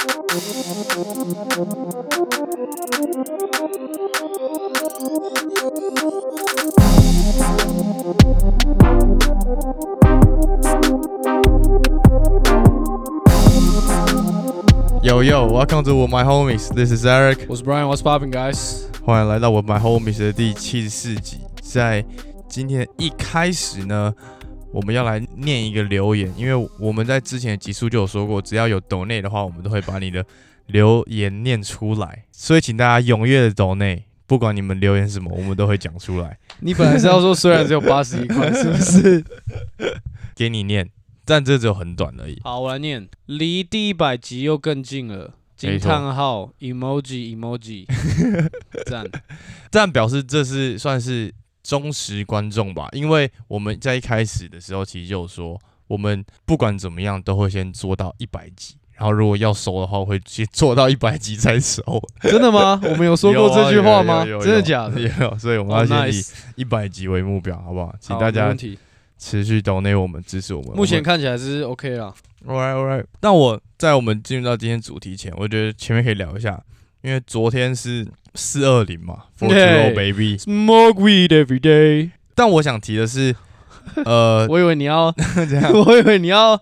Yo yo, welcome to my homies. This is Eric. 我是 Brian，What's popping, guys？欢迎来到我 My Homies 的第七十四集。在今天一开始呢， 我们要来念一个留言，因为我们在之前的集数就有说过，只要有抖内的话，我们都会把你的留言念出来。所以请大家踊跃的抖内，不管你们留言什么，我们都会讲出来，你本来是要说虽然只有八十一块，是不是？给你念。但这只有很短而已。好，我来念，离第一百集又更近了。惊叹号，emoji emoji，赞。这样表示这是算是忠实观众吧？因为我们在一开始的时候其实就有说，我们不管怎么样都会先做到一百集，然后如果要收的话，会先做到一百集再收。真的吗？我们有说过这句话吗？有啊有有有真的假的？也有，所以我们哦要先以一百集为目标，好不好？请大家。持续 donate 我们，支持我们。目前看起来是 OK 啦。，all right all right。那我在我们进入到今天主题前，我觉得前面可以聊一下，因为昨天是四二零嘛，Four Roll Baby。Smoke weed every day。但我想提的是，呃，我以为你要，这 样我以为你要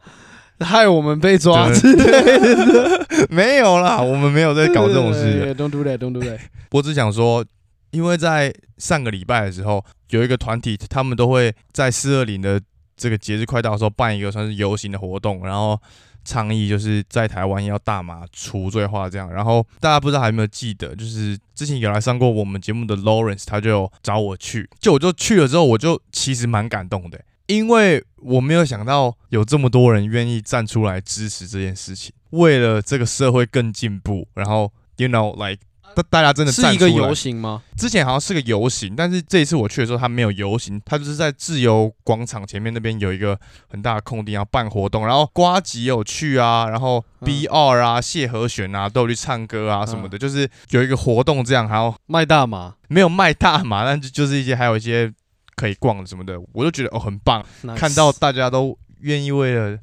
害我们被抓之类的。没有啦，我们没有在搞这种事的。Don't do that. Don't do that. 我只想说，因为在上个礼拜的时候，有一个团体，他们都会在四二零的这个节日快到的时候办一个算是游行的活动，然后倡议就是在台湾要大麻除罪化这样。然后大家不知道还有没有记得，就是之前有来上过我们节目的 Lawrence，他就找我去，就我就去了之后，我就其实蛮感动的，因为我没有想到有这么多人愿意站出来支持这件事情，为了这个社会更进步，然后 you know like 大大家真的是一个游行吗？之前好像是个游行，但是这一次我去的时候，他没有游行，他就是在自由广场前面那边有一个很大的空地，要办活动，然后瓜吉有去啊，然后嗯。B 二啊、谢和弦啊都有去唱歌啊什么的，就是有一个活动这样，还有卖大麻，没有卖大麻，但是就是一些还有一些可以逛的什么的，我就觉得哦很棒。看到大家都愿意为了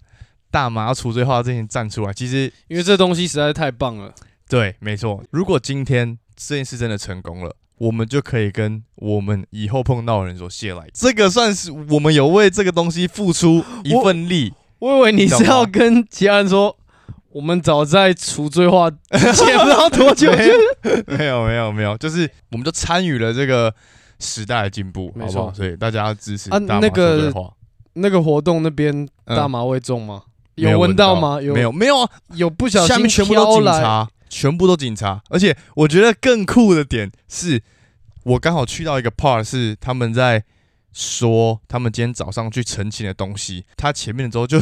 大麻要除罪化这些站出来，其实因为这东西实在是太棒了。对，没错。如果今天这件事真的成功了，我们就可以跟我们以后碰到的人说谢来。这个算是我们有为这个东西付出一份力。我以为你是要跟其他人说，我们早在除罪化 之前不知道多久没有没有没有就是我们就参与了这个时代的进步，没错好不好？所以大家要支持啊那个那个活动那边嗯大麻味重吗？没有闻到吗？没有没有啊，有不小心下面全部都飘来，警察，全部都警察。而且我觉得更酷的点是，我刚好去到一个 part 是他们在说他们今天早上去澄清的东西，他前面的时候就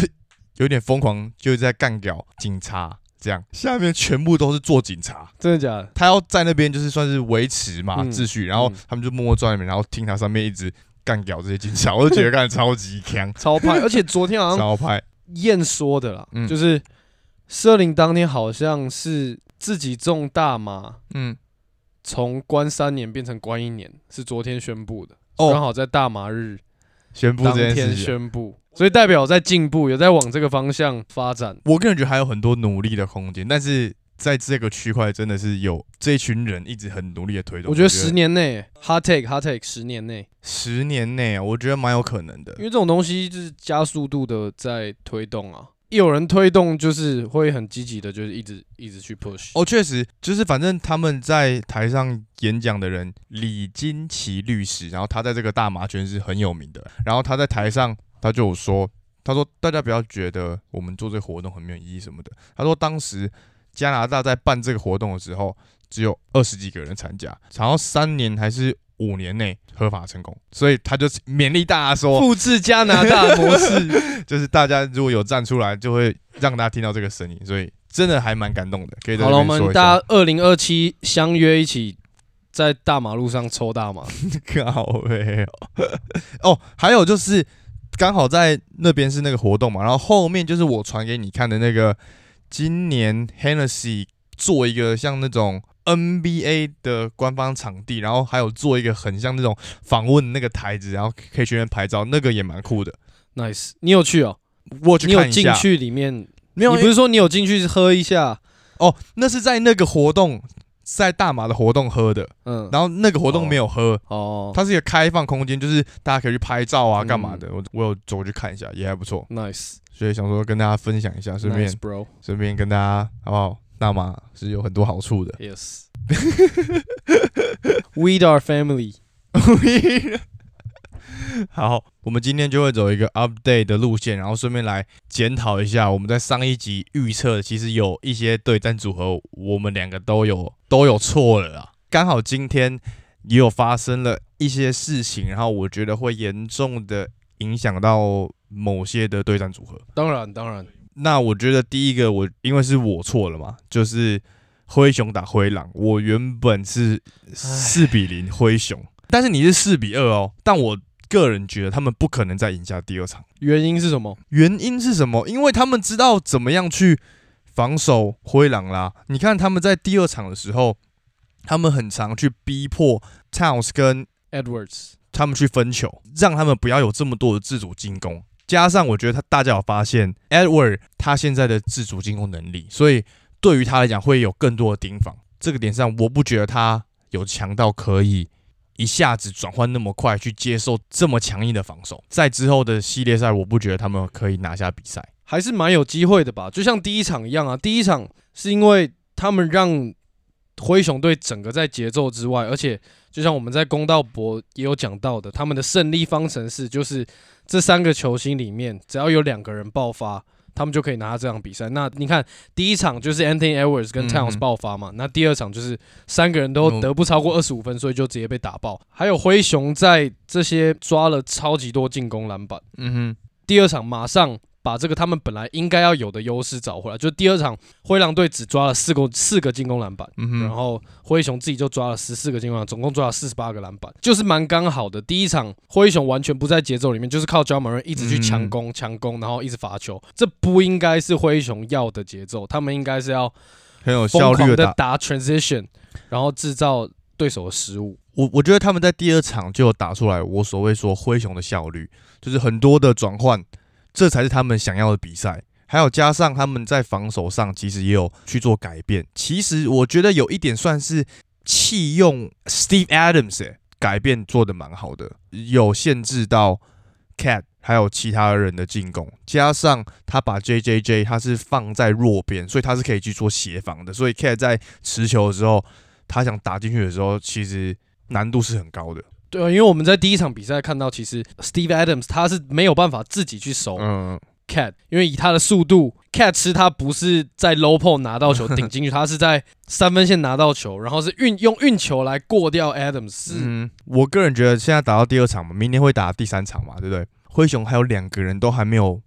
有点疯狂，就是在干掉警察。这样，下面全部都是做警察，真的假的？他要在那边就是算是维持嘛、嗯秩序，然后嗯他们就默默坐在那边，然后听他上面一直干掉这些警察，我就觉得干得超级强，超派！而且昨天好像 超派，燕说的啦，嗯就是社林当天好像是自己种大麻，嗯，从关三年变成关一年，是昨天宣布的，哦刚好在大麻日宣布当天这件事情。宣布，所以代表在进步，有在往这个方向发展。我个人觉得还有很多努力的空间，但是在这个区块真的是有这一群人一直很努力的推动。我觉得十年内，hard take，hard take，十年内，十年内啊，我觉得蛮有可能的因。为这种东西就是加速度的在推动啊。有人推动，就是会很积极的，就是一直一直去 push。哦，确实，就是反正他们在台上演讲的人，李金奇律师，然后他在这个大麻圈是很有名的。然后他在台上他就说，他说大家不要觉得我们做这个活动很没有意义什么的。他说当时加拿大在办这个活动的时候，只有二十几个人参加，然后三年还是五年内合法成功，所以他就勉励大家说，复制加拿大模式，就是大家如果有站出来，就会让大家听到这个声音，所以真的还蛮感动的。可以好了，我。们大家二零二七相约一起在大马路上抽大麻。靠背哦，哦，还有就是刚好在那边是那个活动嘛，然后后面就是我传给你看的那个，今年 Hennessy 做一个像那种 NBA 的官方场地，然后还有做一个很像那种访问那个台子，然后可以去那边拍照，那个也蛮酷的。Nice，你有去哦？我去你有看一下，进去里面？没有？你不是说你有进去喝一下，哦，那是在那个活动，在大马的活动喝的，嗯，然后那个活动没有喝，哦它是一个开放空间，就是大家可以去拍照啊，嗯干嘛的。我我有走过去看一下，也还不错，，nice，所以想说跟大家分享一下，顺便 nice bro，顺便跟大家好不好？大马是有很多好处的。Yes. We are family. 好，我们今天就会走一个 update 的路线，然后顺便来检讨一下我们在上一集预测，其实有一些对战组合，我们两个都有都有错了啊。刚好今天也有发生了一些事情，然后我觉得会严重的影响到某些的对战组合。当然，当然，那我觉得第一个我因为是我错了嘛，就是灰熊打灰狼，我原本是四比零灰熊，但是你是四比二哦，但我个人觉得他们不可能再赢下第二场，原因是什么？原因是什么？因为他们知道怎么样去防守灰狼啦。你看他们在第二场的时候，他们很常去逼迫 Towns 跟 Edwards，他们去分球，让他们不要有这么多的自主进攻。加上我觉得他大家有发现，Edward 他现在的自主进攻能力，所以对于他来讲会有更多的盯防。这个点上，我不觉得他有强到可以一下子转换那么快去接受这么强硬的防守。在之后的系列赛，我不觉得他们可以拿下比赛。还是蛮有机会的吧？就像第一场一样啊，第一场是因为他们让灰熊队整个在节奏之外，而且就像我们在公道博也有讲到的，他们的胜利方程式就是这三个球星里面，只要有两个人爆发，他们就可以拿下这场比赛。那你看第一场就是 Anthony Edwards 跟嗯 Towns 嗯爆发嘛，那第二场就是三个人都嗯得不超过二十五分，所以就直接被打爆。还有灰熊在这些抓了超级多进攻篮板。嗯哼第二场马上把这个他们本来应该要有的优势找回来。就第二场灰狼队只抓了四个四个进攻篮板，嗯，然后灰熊自己就抓了十四个进攻篮板，总共抓了四十八个篮板，就是蛮刚好的。第一场灰熊完全不在节奏里面，就是靠 j a m a r 一直去强攻强攻，然后一直罚球，这不应该是灰熊要的节奏，他们应该是要很有效率的打。的打 transition，然后制造对手的失误。我我觉得他们在第二场就有打出来，我所谓说灰熊的效率，就是很多的转换，这才是他们想要的比赛。还有加上他们在防守上其实也有去做改变。其实我觉得有一点算是弃用 Steve Adams，、欸、改变做的蛮好的，有限制到 Cat 还有其他人的进攻，加上他把 JJJ 他是放在弱边，所以他是可以去做协防的。所以 Cat 在持球的时候，他想打进去的时候，其实难度是很高的。对啊，因为我们在第一场比赛看到，其实 Steve Adams 他是没有办法自己去守嗯，Cat，因为以他的速度，Cat 吃他不是在 low p o 拿到球 顶进去，他是在三分线拿到球，然后是运用运球来过掉 Adams，是、嗯，我个人觉得现在打到第二场嘛，明天会打第三场嘛，对不对？灰熊还有两个人都还没有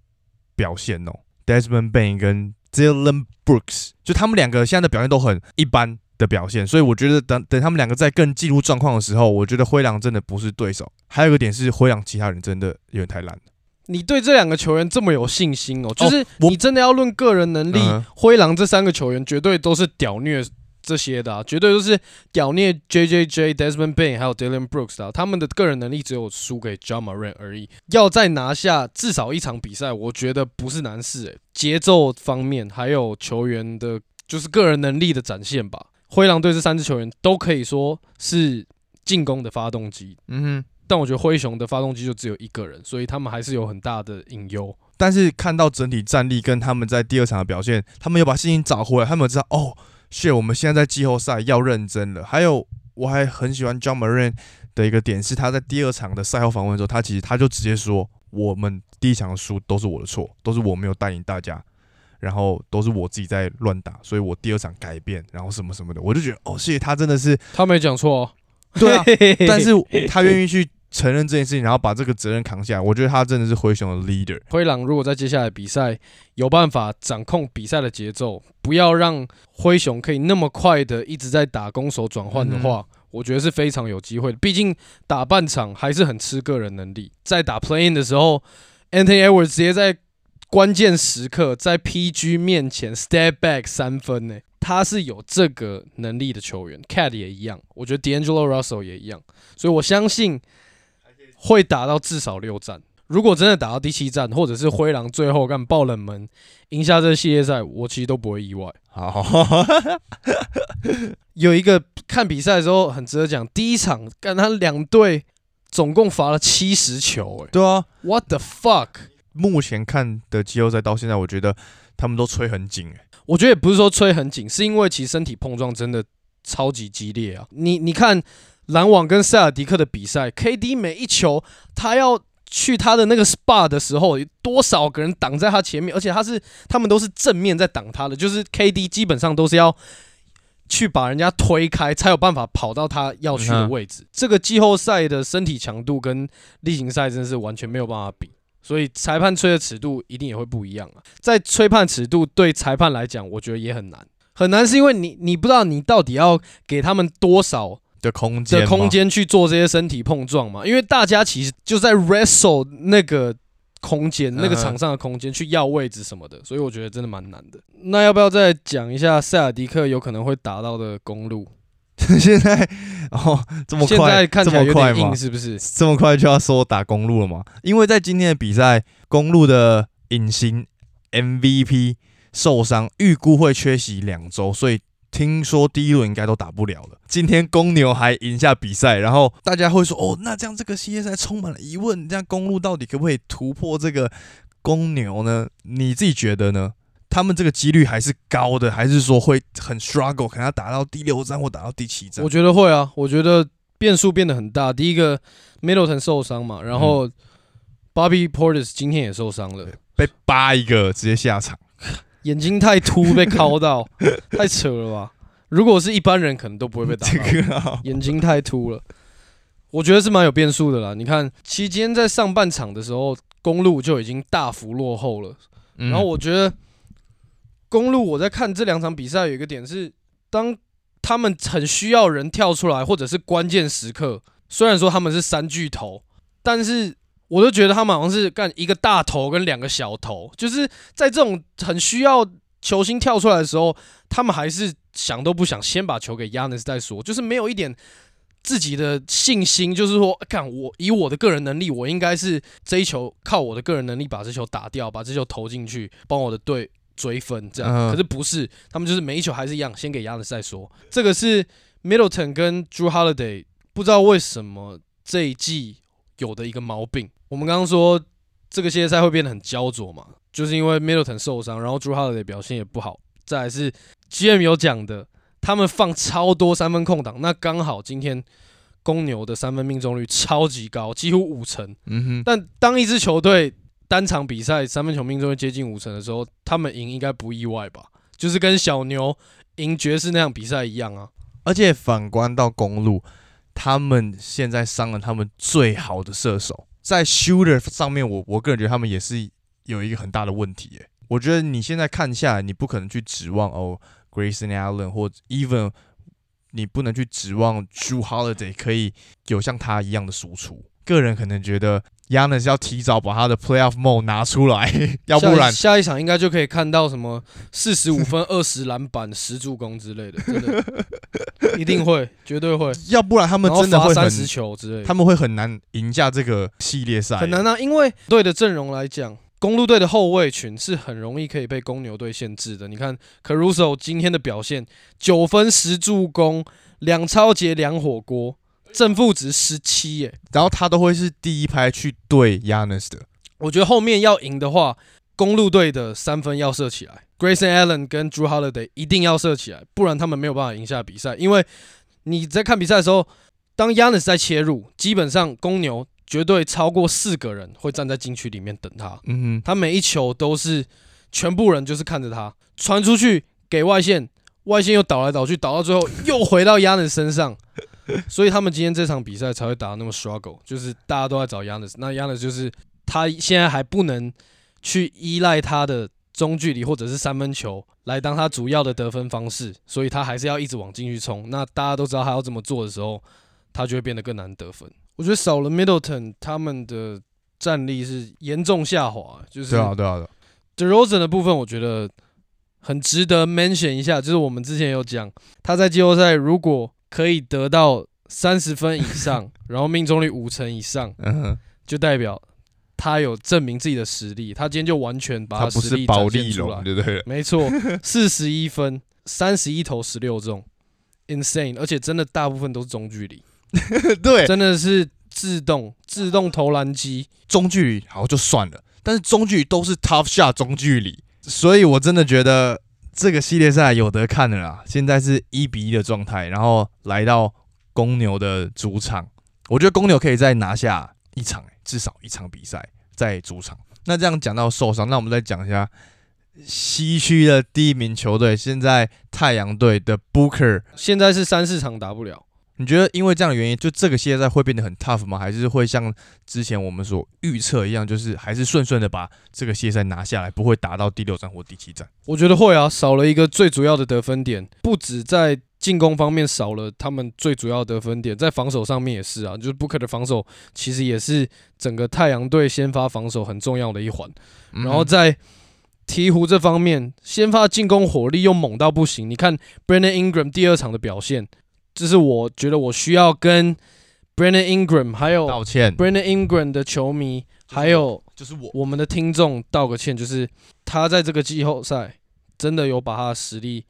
表现哦，Desmond Bain 跟 Dylan Brooks，就他们两个现在的表现都很一般的表现，所以我觉得等等他们两个在更进入状况的时候，我觉得灰狼真的不是对手。还有一个点是灰狼其他人真的有点太烂了。你对这两个球员这么有信心哦，就是你真的要论个人能力，嗯灰狼这三个球员绝对都是屌虐这些的、啊，绝对都是屌虐 J J J、Desmond Bain 还有 Dylan Brooks 的啊、他们的个人能力只有输给 John Moran 而已。要再拿下至少一场比赛，我觉得不是难事诶、欸节奏方面还有球员的，就是个人能力的展现吧。灰狼队这三支球员都可以说是进攻的发动机，嗯哼，但我觉得灰熊的发动机就只有一个人，所以他们还是有很大的隐忧。但是看到整体战力跟他们在第二场的表现，他们又把信心找回来，他们有知道哦，是我们现在在季后赛要认真了。还有，我还很喜欢 John Moran 的一个点是，他在第二场的赛后访问的时候，他其实他就直接说，我们第一场的输都是我的错，都是我没有带领大家，然后都是我自己在乱打，所以我第二场改变，然后什么什么的，我就觉得哦，谢谢他真的是他没讲错、哦，对啊，但是他愿意去承认这件事情，然后把这个责任扛下来，我觉得他真的是灰熊的 leader。灰狼如果在接下来比赛有办法掌控比赛的节奏，不要让灰熊可以那么快的一直在打攻守转换的话，我觉得是非常有机会的。毕竟打半场还是很吃个人能力，在打 play in 的时候，Anthony Edwards 直接在关键时刻在 PG 面前 step back 三分呢，他是有这个能力的球员，Cat 也一样，我觉得 D'Angelo Russell 也一样，所以我相信会打到至少六战。如果真的打到第七战，或者是灰狼最后干爆冷门赢下这系列赛，我其实都不会意外。好，有一个看比赛的时候很值得讲，第一场干他两队总共罚了七十球、欸，对啊，What the fuck？目前看的季后赛到现在，我觉得他们都吹很紧、欸，我觉得也不是说吹很紧，是因为其实身体碰撞真的超级激烈啊！你你看篮网跟塞尔迪克的比赛，KD 每一球他要去他的那个 SPA 的时候，有多少个人挡在他前面，而且他是他们都是正面在挡他的，就是 KD 基本上都是要去把人家推开，才有办法跑到他要去的位置。这个季后赛的身体强度跟例行赛真的是完全没有办法比。所以裁判吹的尺度一定也会不一样啊。在吹判尺度对裁判来讲，我觉得也很难，很难是因为你你不知道你到底要给他们多少的空间嘛的空，间去做这些身体碰撞嘛？因为大家其实就在 wrestle 那个空间、那个嗯场上的空间去要位置什么的，所以我觉得真的蛮难的。那要不要再讲一下塞尔迪克有可能会打到的公路？现在哦这么快，这在看起来有么快吗点，？是不是？这么快就要说打公路了吗？因为在今天的比赛，公路的隐形 MVP 受伤，预估会缺席两周，所以听说第一轮应该都打不了了。今天公牛还赢下比赛，然后大家会说：“哦，那这样这个系列赛充满了疑问，这样公路到底可不可以突破这个公牛呢？你自己觉得呢？他们这个几率还是高的，还是说会很 struggle，可能要打到第六战或打到第七战我？觉得会啊，我觉得变数变得很大。第一个 Middleton 受伤嘛，然后 Bobby Portis 今天也受伤了，被扒一个直接下场。眼睛太凸被敲到，太扯了吧？如果是一般人，可能都不会被打这到，眼睛太凸了。我觉得是蛮有变数的啦。你看，期间在上半场的时候，公路就已经大幅落后了。嗯然后我觉得公路我在看这两场比赛有一个点是，当他们很需要人跳出来，或者是关键时刻，虽然说他们是三巨头，但是我都觉得他们好像是干一个大头跟两个小头，就是在这种很需要球星跳出来的时候，他们还是想都不想先把球给 Yanis 再说，就是没有一点。自己的信心就是说，看我以我的个人能力，我应该是这一球靠我的个人能力把这球打掉，把这球投进去，帮我的队追分。这样，嗯可是不是，他们就是每一球还是一样，先给亚的再说。这个是 Middleton 跟 Drew Holiday 不知道为什么这一季有的一个毛病。我们刚刚说这个系列赛会变得很焦灼嘛，就是因为 Middleton 受伤，然后 Drew Holiday 表现也不好。再来是 GM 有讲的，他们放超多三分空档，那刚好今天公牛的三分命中率超级高，几乎五成。嗯哼，但当一支球队单场比赛三分球命中率接近五成的时候，他们赢应该不意外吧？就是跟小牛赢爵士那场比赛一样啊。而且反观到公路，他们现在伤了他们最好的射手，在 shooter 上面我，我个人觉得他们也是有一个很大的问题。耶，我觉得你现在看下来，你不可能去指望哦，Grayson Allen 或 even 你不能去指望 Drew Holiday 可以有像他一样的输出。个人可能觉得 Yanis 要提早把他的 playoff mode 拿出来，要不然下一场应该就可以看到什么四十五分、二十篮板、十助攻之类的，真的 一定会，绝对会。要不然他们真的会三十球之类的，他们会很难赢下这个系列赛，很难啊，因为队的阵容来讲，公路队的后卫群是很容易可以被公牛队限制的。你看 Caruso 今天的表现，九分十助攻，两超节两火锅，正负值十七耶。然后他都会是第一排去对 Yanis 的。我觉得后面要赢的话，公路队的三分要射起来，Grayson Allen 跟 Drew Holiday 一定要射起来，不然他们没有办法赢下比赛。因为你在看比赛的时候，当 Yanis 在切入，基本上公牛绝对超过四个人会站在禁区里面等他。嗯他每一球都是全部人就是看着他传出去给外线，外线又倒来倒去，倒到最后又回到 Yanis 身上，所以他们今天这场比赛才会打得那么 struggle，就是大家都在找 Yanis，那 Yanis 就是他现在还不能去依赖他的中距离或者是三分球来当他主要的得分方式，所以他还是要一直往进去冲。那大家都知道他要这么做的时候，他就会变得更难得分。我觉得少了 Middleton，他们的战力是严重下滑，就，是对啊，对啊，对啊 DeRozan 的部分，我觉得很值得 mention 一下，就是我们之前有讲，他在季后赛如果可以得到三十分以上，然后命中率五成以上，嗯，就代表他有证明自己的实力，他今天就完全把他不实力是保展现出来利龙，。对不对了？没错，四十一分，三十一投十六中，insane，而且真的大部分都是中距离，对，真的是自动自动投篮机。中距离好就算了，但是中距离都是 tough shot 中距离，所以我真的觉得这个系列赛有得看的啦。现在是一比一的状态，然后来到公牛的主场，我觉得公牛可以再拿下一场、至少一场比赛在主场。那这样讲到受伤，那我们再讲一下西区的第一名球队，现在太阳队的 Booker。现在是三四场打不了，你觉得因为这样的原因，就这个系列赛会变得很 tough 吗？还是会像之前我们所预测一样，就是还是顺顺的把这个系列赛拿下来，不会打到第六战或第七战？我觉得会啊，少了一个最主要的得分点，不止在进攻方面少了他们最主要的得分点，在防守上面也是啊，就是 Booker 的防守其实也是整个太阳队先发防守很重要的一环。嗯然后在鹈鹕这方面，先发进攻火力又猛到不行。你看 Brandon Ingram 第二场的表现，这是我觉得我需要跟 Brandon Ingram 还有道歉，Brandon Ingram 的球迷，还有就是我，我们的听众道个歉，就是他在这个季后赛真的有把他的实力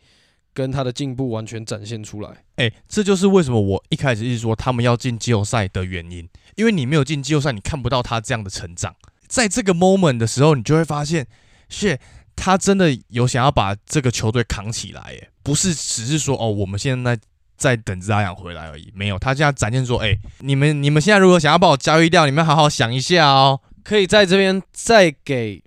跟他的进步完全展现出来。哎、这就是为什么我一开始一直说他们要进季后赛的原因，因为你没有进季后赛，你看不到他这样的成长。在这个 moment 的时候，你就会发现，是他真的有想要把这个球队扛起来，哎，不是只是说哦，我们现在在等着阿养回来而已，没有，他现在展现说，哎、你们你们现在如果想要把我交易掉，你们好好想一下哦。可以在这边再给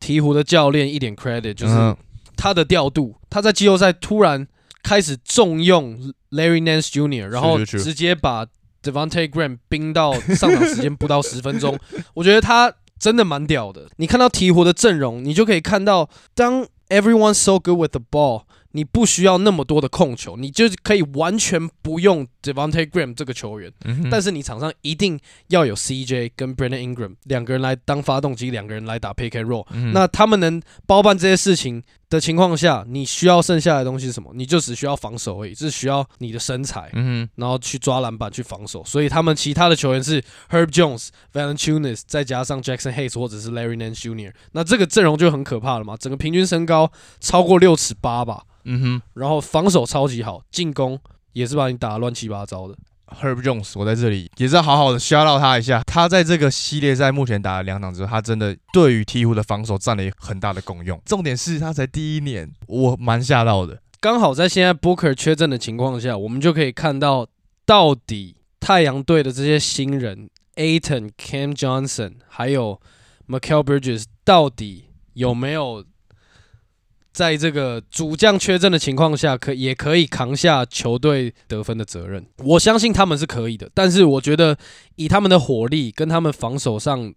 鹈鹕的教练一点 credit，就是嗯他的调度，他在季后赛突然开始重用 Larry Nance Jr.，然后直接把 Devontae Graham 冰到上场时间不到十分钟，我觉得他真的蛮屌的。你看到鹈鹕的阵容，你就可以看到，当 everyone so good with the ball，你不需要那么多的控球，你就可以完全不用 Devontae Graham 这个球员。嗯但是你场上一定要有 CJ 跟 Brandon Ingram 两个人来当发动机，两个人来打 pick and roll。嗯那他们能包办这些事情的情况下，你需要剩下的东西是什么？你就只需要防守而已，是需要你的身材，嗯哼，然后去抓篮板去防守。所以他们其他的球员是 Herb Jones、Valanciunas，再加上 Jackson Hayes 或者是 Larry Nance Jr. 那这个阵容就很可怕了嘛，整个平均身高超过六尺八吧，嗯哼。然后防守超级好，进攻也是把你打得乱七八糟的。Herb Jones，我在这里也是要好好的 shout out 他一下。他在这个系列赛目前打了两场之后，他真的对于鹈鹕的防守占了很大的功用。重点是他才第一年，我蛮吓到的。刚好在现在 Booker 缺阵的情况下，我们就可以看到到底太阳队的这些新人 Aiton、Cam Johnson 还有 Michael Bridges 到底有没有在这个主将缺阵的情况下，可也可以扛下球队得分的责任。我相信他们是可以的，但是我觉得以他们的火力跟他们防守上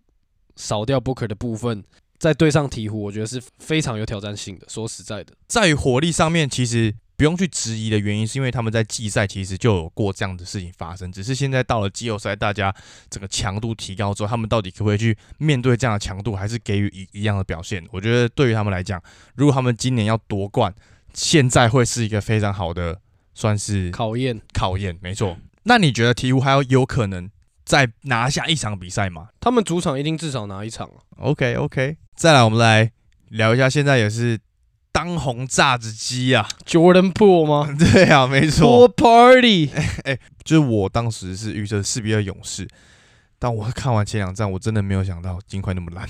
少掉 Booker 的部分，再对上鹈鹕，我觉得是非常有挑战性的。说实在的。在火力上面，其实不用去质疑的原因，是因为他们在季赛其实就有过这样的事情发生，只是现在到了季后赛，大家整个强度提高之后，他们到底可不可以去面对这样的强度，还是给予一一样的表现？我觉得对于他们来讲，如果他们今年要夺冠，现在会是一个非常好的算是考验考验，没错。那你觉得鹈鹕还有有可能再拿下一场比赛吗他们主场一定至少拿一场啊。？OK OK，再来我们来聊一下，现在也是当红炸子鸡啊，Jordan Poole 吗 对啊，没错，？Poole Party，就是我当时是预测四比二勇士，但我看完前两战，我真的没有想到金块那么烂。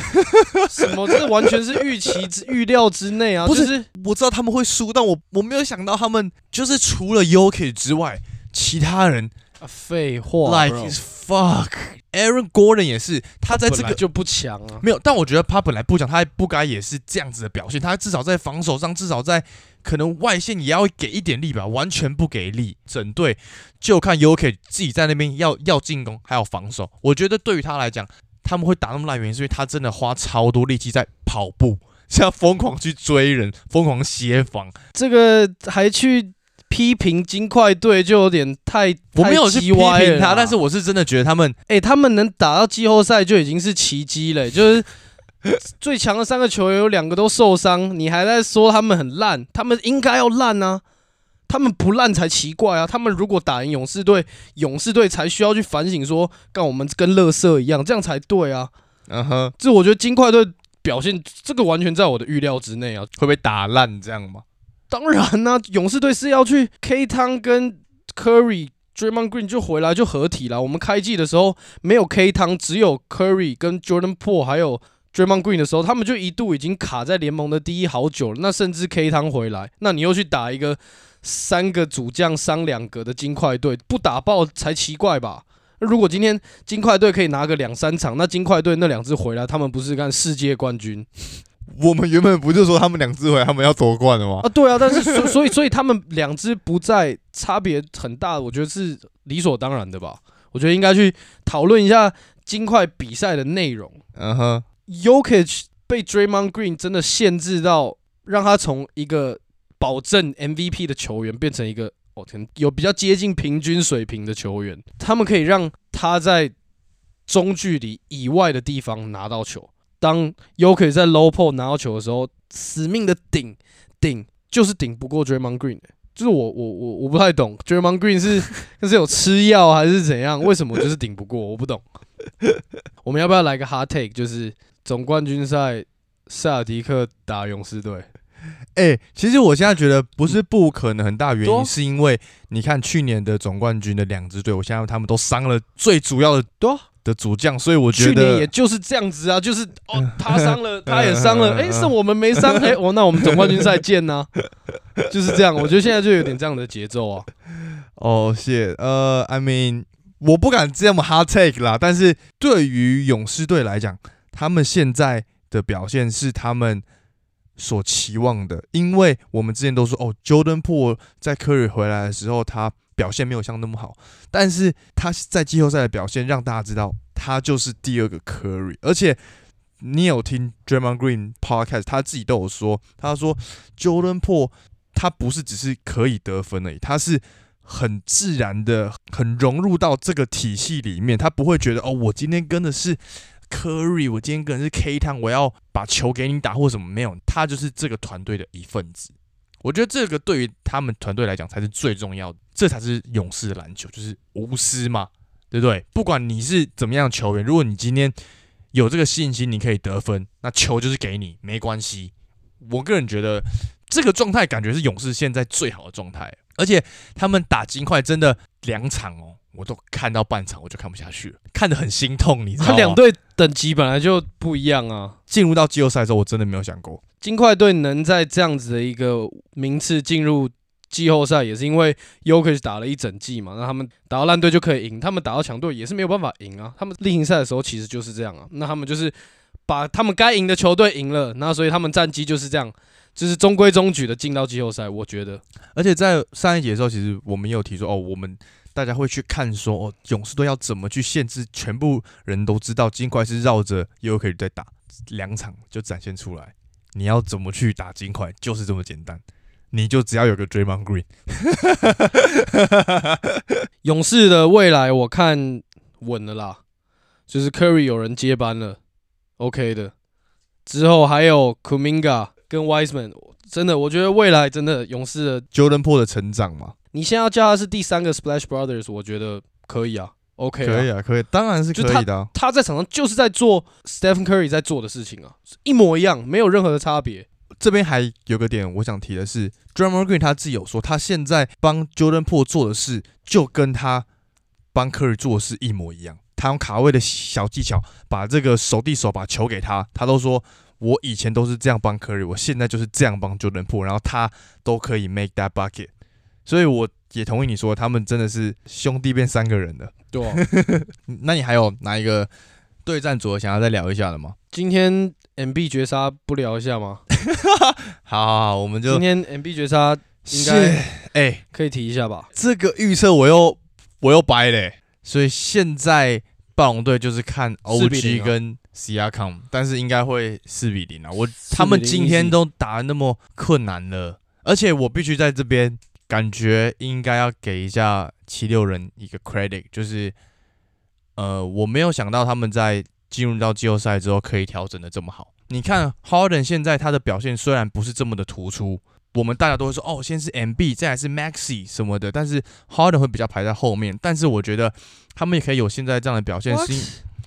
什么？这完全是预期之预料之内啊！不就是是我知道他们会输，但我我没有想到他们就是除了 Yoki 之外，其他人啊废话 like is fuck。Aaron Gordon 也是，他在这个就不强啊。没有，但我觉得他本来不强，他不该也是这样子的表现。他至少在防守上，至少在可能外线也要给一点力吧，完全不给力。整队就看 UK 自己在那边要要 进攻，还有防守。我觉得对于他来讲，他们会打那么烂，原因是因为他真的花超多力气在跑步，是要疯狂去追人，疯狂协防。这个还去批评金块队，就有点太我没有去批评他，但是我是真的觉得他们哎、他们能打到季后赛就已经是奇迹了、就是最强的三个球员有两个都受伤，你还在说他们很烂，他们应该要烂啊，他们不烂才奇怪啊！他们如果打赢勇士队，勇士队才需要去反省说，干我们跟乐色一样，这样才对啊！嗯哼，这我觉得金块队表现这个完全在我的预料之内啊。会被打烂这样吗？当然啦、勇士队是要去 K 汤跟 Curry、Draymond Green 就回来就合体了。我们开季的时候没有 K 汤，只有 Curry 跟 Jordan Po 还有 Draymond Green 的时候，他们就一度已经卡在联盟的第一好久了。那甚至 K 汤回来，那你又去打一个三个主将伤两个的金块队，不打爆才奇怪吧？那如果今天金块队可以拿个两三场，那金块队那两支回来，他们不是干世界冠军？我们原本不就说他们两支回来，他们要夺冠了吗？啊，对啊，但是所所以所以他们两支不在，差别很大，我觉得是理所当然的吧。我觉得应该去讨论一下金块比赛的内容。嗯哼，Yokich 被 Draymond Green 真的限制到，让他从一个保证 MVP 的球员变成一个哦天有比较接近平均水平的球员。他们可以让他在中距离以外的地方拿到球。当 Yoke 在 low p o 拿到球的时候，死命的顶顶，就是顶不过 Draymond Green 的就是我我我我不太懂，Draymond Green 是 是有吃药还是怎样？为什么就是顶不过？我不懂。我们要不要来个 hard take？就是总冠军赛，塞尔迪克打勇士队。哎、其实我现在觉得不是不可能，很大原因是因为你看去年的总冠军的两支队，我现在他们都伤了最主要的多啊的主将，所以我觉得去年也就是这样子啊，就是 哦，他伤了，他也伤了，哎，剩我们没伤，哎，哦，那我们总冠军赛见呐、就是这样。我觉得现在就有点这样的节奏啊。哦，谢呃，I mean，我不敢这么 hard take 啦，但是对于勇士队来讲，他们现在的表现是他们所期望的，因为我们之前都说哦，Jordan Po 在科瑞回来的时候，他表现没有像那么好，但是他在季后赛的表现让大家知道他就是第二个 Curry，而且你有听 Draymond Green podcast，他自己都有说，他说 Jordan Po 他不是只是可以得分而已，他是很自然的、很融入到这个体系里面，他不会觉得哦，我今天跟的是 Curry，我今天跟的是 K 汤，我要把球给你打或什么，没有，他就是这个团队的一份子。我觉得这个对于他们团队来讲才是最重要的，这才是勇士的篮球，就是无私嘛，对不对？不管你是怎么样球员，如果你今天有这个信心，你可以得分，那球就是给你，没关系。我个人觉得这个状态感觉是勇士现在最好的状态，而且他们打金块真的两场哦，我都看到半场我就看不下去了，看得很心痛，你知道吗？他两队等级本来就不一样啊。进入到季后赛之后，我真的没有想过，金块队能在这样子的一个名次进入季后赛，也是因为 Yokich 打了一整季嘛，那他们打到烂队就可以赢，他们打到强队也是没有办法赢啊。他们例行赛的时候其实就是这样啊，那他们就是把他们该赢的球队赢了，那所以他们战绩就是这样，就是中规中矩的进到季后赛。我觉得而且在上一节的时候，其实我们也有提出，哦，我们大家会去看说，哦，勇士队要怎么去限制全部人都知道金块是绕着 u k 在打，两场就展现出来，你要怎么去打金块，就是这么简单，你就只要有个 Draymond Green，勇士的未来我看稳了啦，就是 Curry 有人接班了，OK 的。之后还有 Kuminga 跟 Wiseman，真的，我觉得未来真的勇士的 Jordan Po 的成长嘛，你现在要叫他是第三个 Splash Brothers，我觉得可以啊，OK 啊。可以啊，可以，当然是可以的啊、他在场上就是在做 Stephen Curry 在做的事情啊，一模一样，没有任何的差别。这边还有个点我想提的是 d r u m m e r Green 他自己有说，他现在帮 Jordan Po 做的事，就跟他帮 Curry 做的事一模一样。他用卡位的小技巧，把这个手递手把球给他，他都说我以前都是这样帮 Curry，我现在就是这样帮 Jordan Po，然后他都可以 make that bucket。所以我也同意你说，他们真的是兄弟变三个人的。对啊，那你还有哪一个对战组合想要再聊一下的吗？今天 MB 绝杀不聊一下吗？好好好，我们就今天 MB 绝杀应是该哎。可以提一下吧？这个预测我又我又掰嘞、所以现在暴龙队就是看 OG 0啊跟 C R Com，但是应该会四比零啊。我他们4比0今天都打得那么困难了，而且我必须在这边感觉应该要给一下七六人一个 credit，就是呃，我没有想到他们在进入到季后赛之后可以调整的这么好。你看 Harden 现在他的表现虽然不是这么的突出，我们大家都会说哦，先是 MB，再来是 Maxi 什么的，但是 Harden 会比较排在后面。但是我觉得他们也可以有现在这样的表现，是因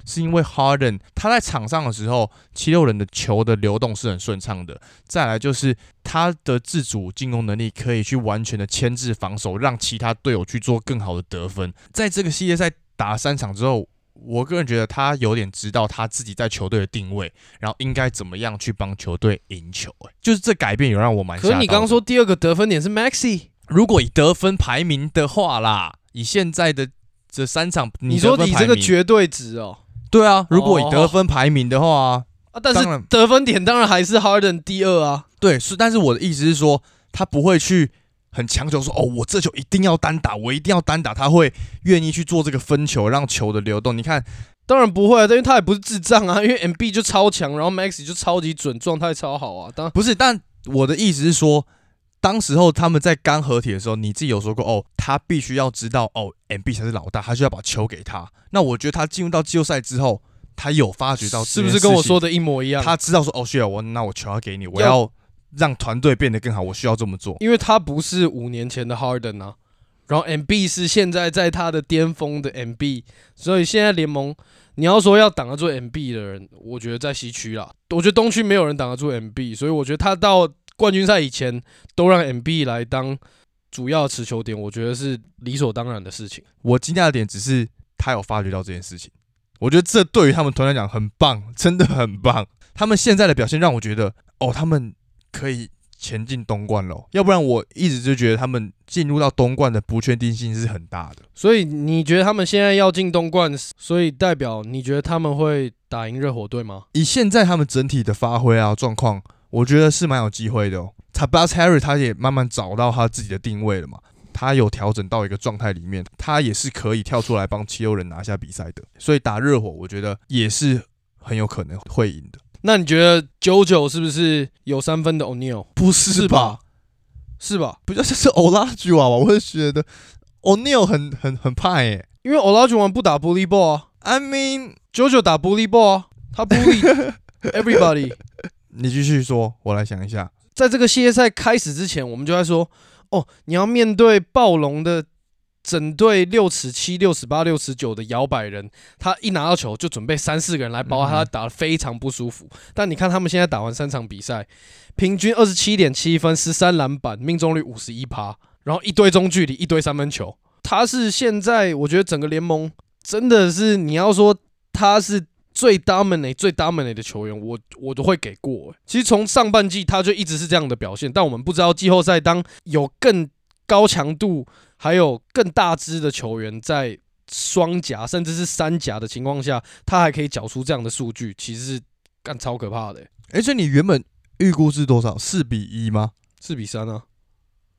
是因为 Harden 他在场上的时候，七六人的球的流动是很顺畅的。再来就是他的自主进攻能力可以去完全的牵制防守，让其他队友去做更好的得分。在这个系列赛打三场之后，我个人觉得他有点知道他自己在球队的定位，然后应该怎么样去帮球队赢球。哎，就是这改变有让我蛮。可是你刚刚说第二个得分点是 Maxi，如果以得分排名的话啦，以现在的。这三场，你说你这个绝对值哦？对啊，如果以得分排名的话啊，但是得分点当然还是 Harden 第二啊。对，是，但是我的意思是说，他不会去很强求说，哦，我这球一定要单打，我一定要单打，他会愿意去做这个分球，让球的流动。你看，当然不会啊，因为他也不是智障啊，因为 MB 就超强，然后 Max 就超级准，状态超好啊。当然不是，但我的意思是说。当时候他们在刚合体的时候，你自己有说过哦，他必须要知道哦，M B 才是老大，他就要把球给他。那我觉得他进入到季后赛之后，他有发觉到是不是跟我说的一模一样？他知道说哦，需要我，那我球要给你，我要让团队变得更好，我需要这么做。因为他不是五年前的 Harden 啊，然后 M B 是现在在他的巅峰的 M B，所以现在联盟你要说要挡得住 M B 的人，我觉得在西区啦，我觉得东区没有人挡得住 M B，所以我觉得他到。冠军赛以前都让 M B 来当主要持球点，我觉得是理所当然的事情。我惊讶的点只是他有发觉到这件事情，我觉得这对于他们团队讲很棒，真的很棒。他们现在的表现让我觉得，哦，他们可以前进东冠了。要不然我一直就觉得他们进入到东冠的不确定性是很大的。所以你觉得他们现在要进东冠，所以代表你觉得他们会打赢热火队吗？以现在他们整体的发挥啊状况。我觉得是蛮有机会的哦。他 b u s Harry 他也慢慢找到他自己的定位了嘛，他有调整到一个状态里面，他也是可以跳出来帮七六人拿下比赛的。所以打热火，我觉得也是很有可能会赢的。那你觉得九九是不是有三分的 O'Neal？不是吧？是吧？不就是是 Olajuwon 吧？我会觉得 O'Neal 很很很怕诶，因为 Olajuwon 不打 Bully Ball 啊。I mean 九九打 Bully Ball 啊，他 Bully everybody。你继续说，我来想一下。在这个系列赛开始之前，我们就在说，哦，你要面对暴龙的整队六尺七、六尺八、六尺九的摇摆人，他一拿到球就准备三四个人来包他，打得非常不舒服。但你看他们现在打完三场比赛，平均二十七点七分、十三篮板、命中率五十一趴，然后一堆中距离、一堆三分球。他是现在我觉得整个联盟真的是你要说他是。最 dominate 最 dominate 的球员，我我都会给过。其实从上半季他就一直是这样的表现，但我们不知道季后赛当有更高强度还有更大支的球员在双甲甚至是三甲的情况下，他还可以缴出这样的数据，其实是干超可怕的。而且你原本预估是多少？四比一吗？四比三啊？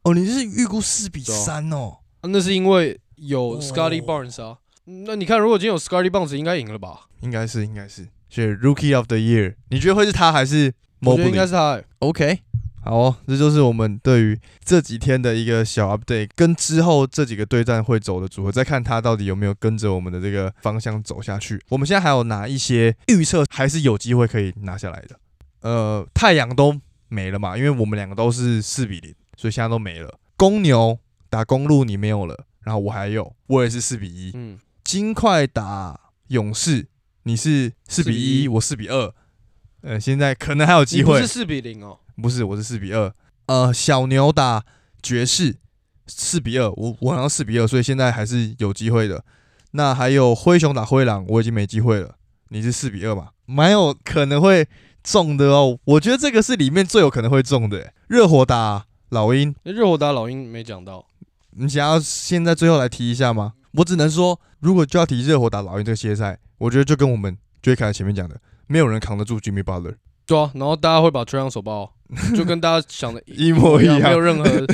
哦，你是预估四比三哦？那是因为有 Scotty Barnes 啊。那你看，如果今天有 Scotty Barnes，应该赢了吧？应该是，应该是，是 Rookie of the Year。你觉得会是他还是？我觉得应该是他。OK，好，哦这就是我们对于这几天的一个小 update，跟之后这几个对战会走的组合，再看他到底有没有跟着我们的这个方向走下去。我们现在还有哪一些预测还是有机会可以拿下来的？呃，太阳都没了嘛，因为我们两个都是四比零，所以现在都没了。公牛打公路你没有了，然后我还有，我也是四比一。嗯，金块打勇士。你是四比一，我四比二，呃，现在可能还有机会。是四比零哦，不是，我是四比二。呃，小牛打爵士四比二，我我好像四比二，所以现在还是有机会的。那还有灰熊打灰狼，我已经没机会了。你是四比二嘛？蛮有可能会中的哦。我觉得这个是里面最有可能会中的。热火打老鹰，热火打老鹰没讲到，你想要现在最后来提一下吗？我只能说，如果就要提热火打老鹰这个系列赛。我觉得就跟我们最开始前面讲的，没有人扛得住 Jimmy Butler。对啊，然后大家会把吹上手包，就跟大家想的一模一样，没有任何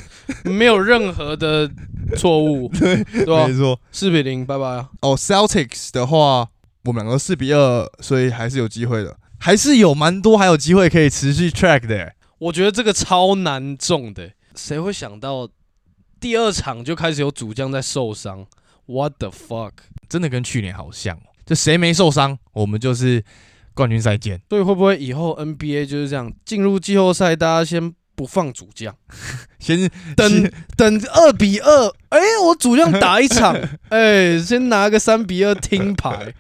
没有任何的错误，对对吧？没错，四比零，拜拜啊！哦，Celtics 的话，我们两个四比二，所以还是有机会的，还是有蛮多还有机会可以持续 track 的。我觉得这个超难中的，谁会想到第二场就开始有主将在受伤？What the fuck？真的跟去年好像。就谁没受伤，我们就是冠军赛见。所以会不会以后 NBA 就是这样，进入季后赛大家先不放主将，先等等二比二，哎、我主将打一场，哎、先拿个三比二听牌，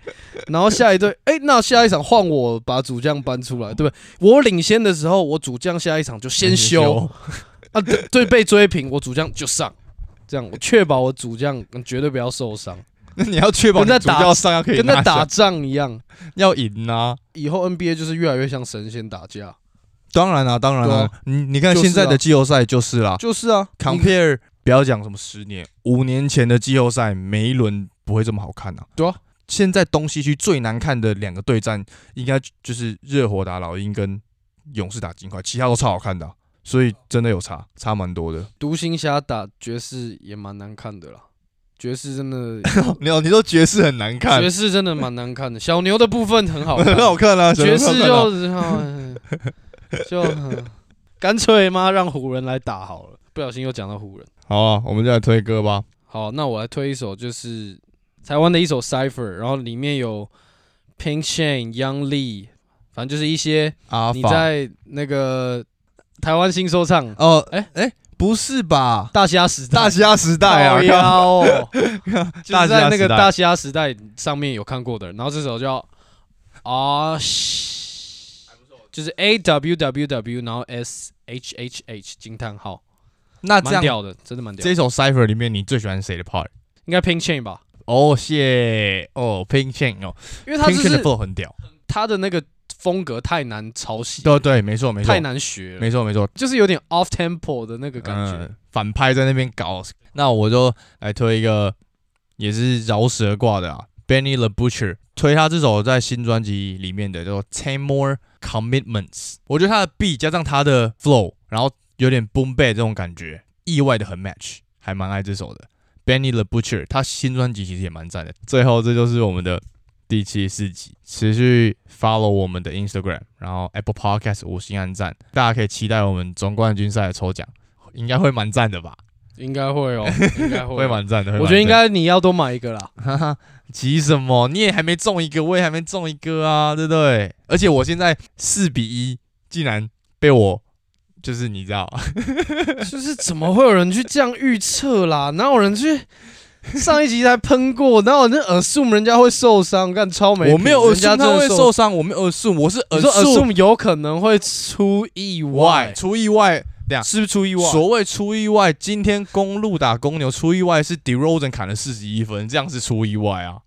然后下一队，哎、那下一场换我把主将搬出来，对不对？我领先的时候，我主将下一场就先休，啊，对对，被追平，我主将就上，这样我确保我主将绝对不要受伤，那你要确保在打教上要可以跟在打仗一样。要赢啊！以后 NBA 就是越来越像神仙打架，当然啦、当然啦、你你看现在的季后赛就是啦、就是啊，compare 不要讲什么十年，五年前的季后赛每一轮不会这么好看啊。对啊，现在东西区最难看的两个对战，应该就是热火打老鹰跟勇士打金块，其他都超好看的啊、所以真的有差，差蛮多的。独行侠打爵士也蛮难看的啦，爵士真的，你你说爵士很难看爵，士真的蛮难看的。小牛的部分很好，很好看啊，爵士就嗯就嗯干脆妈让湖人来打好了。不小心又讲到湖人。好啊，我们就来推歌吧。好，那我来推一首，就是台湾的一首 Cipher，然后里面有 Pink Shane、Young Lee，反正就是一些你在那个台湾新说唱。哦，哎哎哎，不是吧？大虾时代，大虾时代啊，就是在那个虾时代。大虾时代上面有看过的，然后这首叫啊，就是 A W W W，然后 S H H H 惊叹号，那这样蛮屌的，真的蛮屌。这首 Cipher 里面，你最喜欢谁的 part？应该 Pink Chain 吧，哦，谢哦，Pink Chain 哦。因为他的很屌。他的那个风格太难抄袭，对对，没错没错太，难学了，没错没错，就是有点 off tempo 的那个感觉。嗯反派在那边搞。那我就来推一个，也是饶舌挂的啊，Benny the Butcher，推他这首在新专辑里面的叫做《Ten More Commitments》。我觉得他的 beat 加上他的 flow，然后有点 boom bap 这种感觉，意外的很 match，还蛮爱这首的。Benny the Butcher，他新专辑其实也蛮赞的。最后，这就是我们的第七十四集，持续 follow 我们的 Instagram，然后 Apple Podcast 五星按赞，大家可以期待我们总冠军赛的抽奖，应该会蛮赞的吧？应该会哦，应该会会蛮赞的。我觉得应该你要多买一个啦。哈哈，急什么？你也还没中一个，我也还没中一个啊，对不对？而且我现在四比一，竟然被我就是你知道，就是怎么会有人去这样预测啦？哪有人去？上一集才喷过，哪有人 assume 人家会受伤？干超没品，我没有人家 assume 他会受伤，我没有 assume，我是你说 assume assume 有可能会出意外外，出意外。这样，是不是出意外？所谓出意外，今天公路打公牛出意外是 DeRozan 砍了四十一分，这样是出意外啊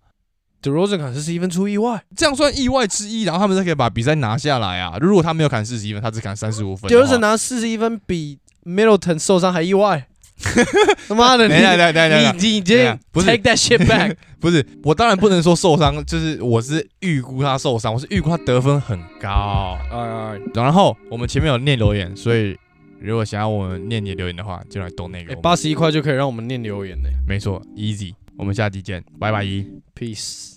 ，DeRozan 砍四十一分出意外这样算意外之一，然后他们才可以把比赛拿下来啊。如果他没有砍四十一分，他只砍三十五分，，DeRozan 拿四十一分比 Middleton 受伤还意外。他 妈的，你等一下等等你你你等一下今不是 take that shit back，不是，我当然不能说受伤，就是我是预估他受伤，我是预估他得分很高。哎然后我们前面有念留言，所以如果想要我们念你的留言的话，就来动那个八十一块就可以让我们念留言呢没错，easy。我们下期见，拜拜。，peace。